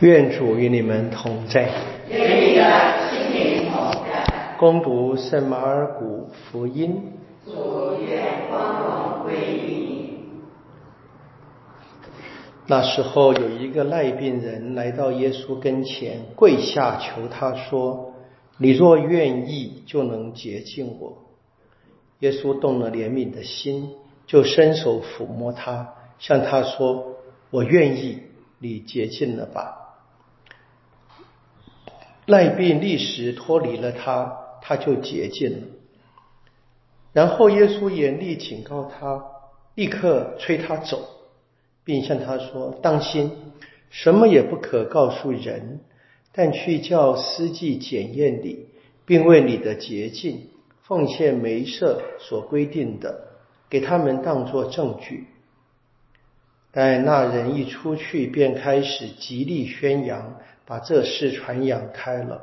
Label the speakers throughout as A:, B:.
A: 愿主与你们同在。
B: 愿你的心灵同在。
A: 攻读圣马尔谷福音。
B: 主愿光荣归于你。
A: 那时候有一个赖病人来到耶稣跟前，跪下求他说：“你若愿意，就能洁净我。”耶稣动了怜悯的心，就伸手抚摸他，向他说：“我愿意，你洁净了吧。”赖病立时脱离了他，他就洁净了。然后耶稣严厉警告他，立刻催他走，并向他说：“当心，什么也不可告诉人，但去叫司祭检验你，并为你的洁净奉献梅瑟所规定的，给他们当作证据。”但那人一出去，便开始极力宣扬。把这事传扬开了，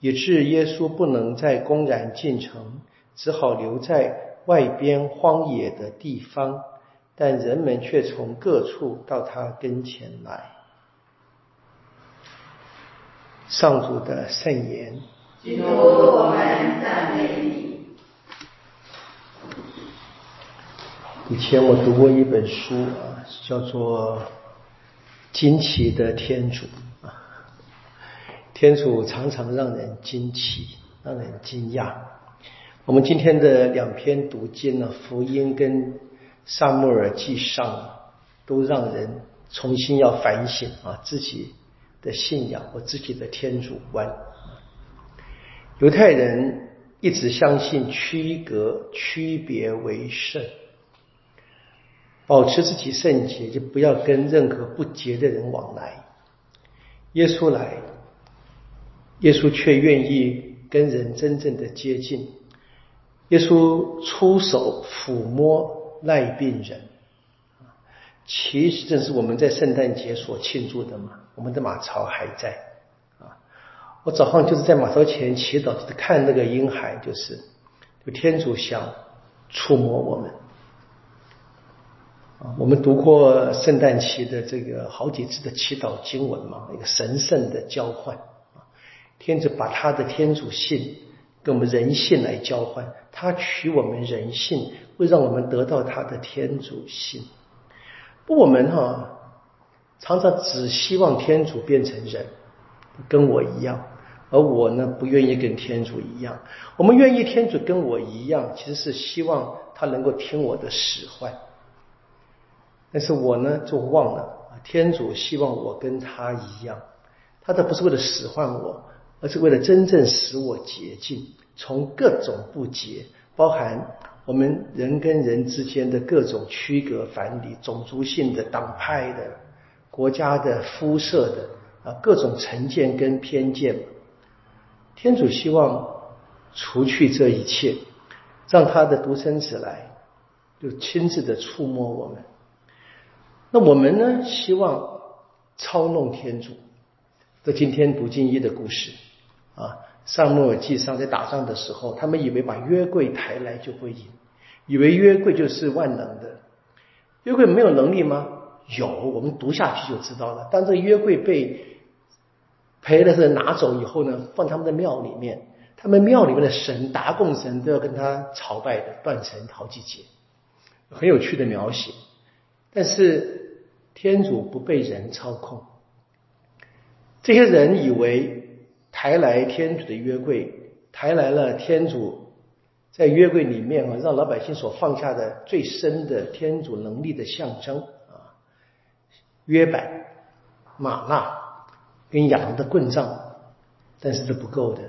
A: 以致耶稣不能再公然进城，只好留在外边荒野的地方。但人们却从各处到他跟前来。上主的圣言。
B: 基督，我们赞美你。
A: 以前我读过一本书啊，叫做《惊奇的天主》。天主常常让人惊奇，让人惊讶。我们今天的两篇读经呢，福音跟萨穆尔记上，都让人重新要反省啊自己的信仰和自己的天主观。犹太人一直相信区隔、区别为圣，保持自己圣洁，就不要跟任何不洁的人往来。耶稣来。耶稣却愿意跟人真正的接近。耶稣出手抚摸赖病人，其实正是我们在圣诞节所庆祝的嘛。我们的马槽还在啊！我早上就是在马槽前祈祷，看那个婴孩，就是就天主想触摸我们啊。我们读过圣诞期的这个好几次的祈祷经文嘛，一个神圣的交换。天主把他的天主性跟我们人性来交换，他取我们人性，会让我们得到他的天主性。不，我们哈常常只希望天主变成人，跟我一样，而我呢不愿意跟天主一样。我们愿意天主跟我一样，其实是希望他能够听我的使唤。但是我呢就忘了，天主希望我跟他一样，他这不是为了使唤我。是为了真正使我洁净，从各种不洁，包含我们人跟人之间的各种区隔、反理、种族性的、党派的、国家的、肤色的啊，各种成见跟偏见。天主希望除去这一切，让他的独生子来，就亲自的触摸我们。那我们呢？希望操弄天主。这今天读经一的故事。啊，上莫尔记上在打仗的时候，他们以为把约柜抬来就会赢，以为约柜就是万能的。约柜没有能力吗？有，我们读下去就知道了。当这约柜被赔的是拿走以后呢，放他们的庙里面，他们庙里面的神达贡神都要跟他朝拜的，断成好几节，很有趣的描写。但是天主不被人操控，这些人以为。抬来天主的约柜，抬来了天主在约柜里面啊，让老百姓所放下的最深的天主能力的象征啊，约板、玛纳跟羊的棍杖，但是这不够的。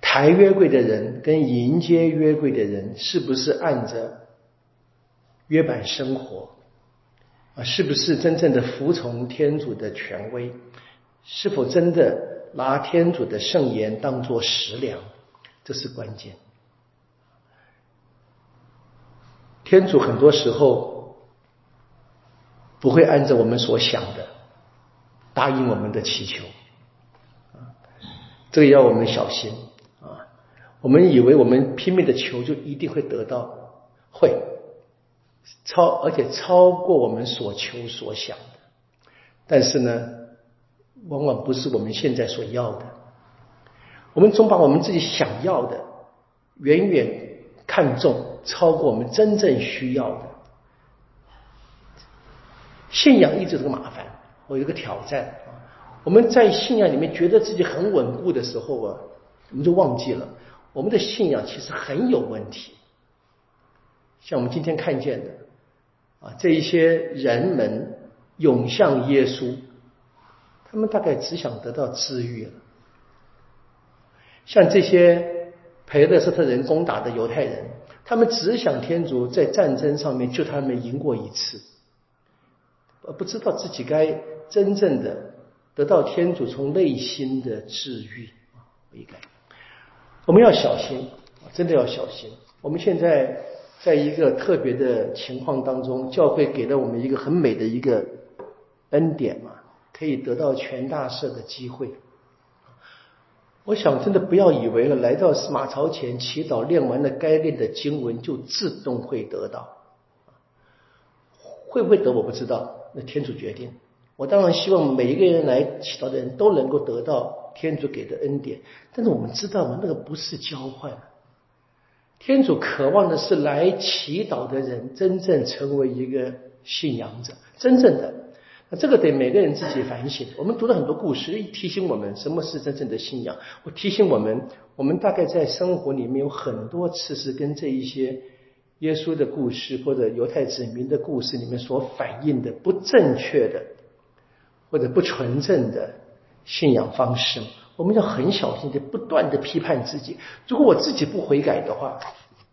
A: 抬约柜的人跟迎接约柜的人，是不是按着约板生活啊？是不是真正的服从天主的权威？是否真的？拿天主的圣言当做食粮，这是关键。天主很多时候不会按照我们所想的答应我们的祈求，这个要我们小心啊！我们以为我们拼命的求就一定会得到，会超而且超过我们所求所想的，但是呢？往往不是我们现在所要的。我们总把我们自己想要的远远看重，超过我们真正需要的。信仰一直是个麻烦，我有个挑战。我们在信仰里面觉得自己很稳固的时候啊，我们就忘记了我们的信仰其实很有问题。像我们今天看见的啊，这一些人们涌向耶稣，他们大概只想得到治愈了。像这些培勒斯特人攻打的犹太人，他们只想天主在战争上面救他们赢过一次。而不知道自己该真正的得到天主从内心的治愈啊，悔改。我们要小心，真的要小心。我们现在在一个特别的情况当中，教会给了我们一个很美的一个恩典嘛，可以得到全大赦的机会。我想，真的不要以为了来到马槽前祈祷，练完了该练的经文，就自动会得到。会不会得我不知道。那天主决定，我当然希望每一个人来祈祷的人都能够得到天主给的恩典。但是我们知道吗？那个不是交换。天主渴望的是来祈祷的人真正成为一个信仰者，真正的。那这个得每个人自己反省。我们读了很多故事，提醒我们什么是真正的信仰。我提醒我们，我们大概在生活里面有很多次是跟这一些。耶稣的故事或者犹太子民的故事里面所反映的不正确的或者不纯正的信仰方式，我们要很小心的不断的批判自己。如果我自己不悔改的话，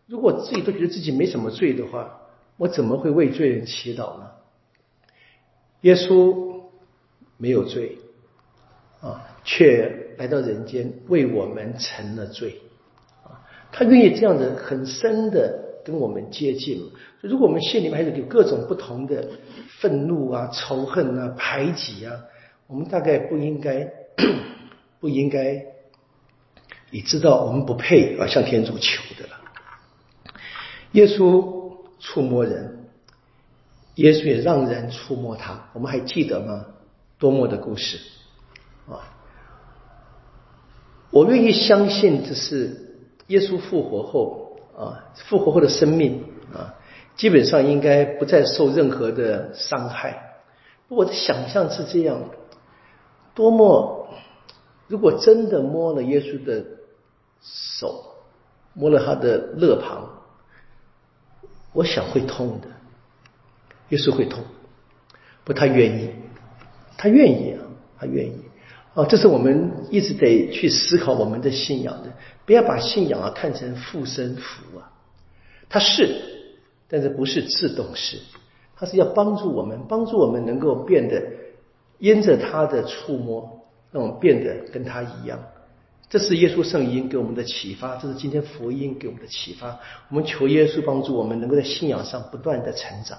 A: 如果我自己都觉得自己没什么罪的话，我怎么会为罪人祈祷呢？耶稣没有罪啊，却来到人间为我们成了罪啊，他愿意这样的很深的。跟我们接近，如果我们心里面还有有各种不同的愤怒啊、仇恨啊、排挤啊，我们大概不应该 不应该，你知道我们不配而向天主求的了。耶稣触摸人，耶稣也让人触摸他，我们还记得吗？多么的故事啊！我愿意相信这是耶稣复活后。啊，复活后的生命啊，基本上应该不再受任何的伤害。我的想象是这样：多么，如果真的摸了耶稣的手，摸了他的肋旁，我想会痛的。耶稣会痛，不，他愿意，他愿意啊，他愿意。哦，这是我们一直得去思考我们的信仰的，不要把信仰啊看成附身符啊，它是，但是不是自动式，它是要帮助我们，帮助我们能够变得因着他的触摸，让我们变得跟他一样。这是耶稣圣音给我们的启发，这是今天福音给我们的启发。我们求耶稣帮助我们，能够在信仰上不断的成长。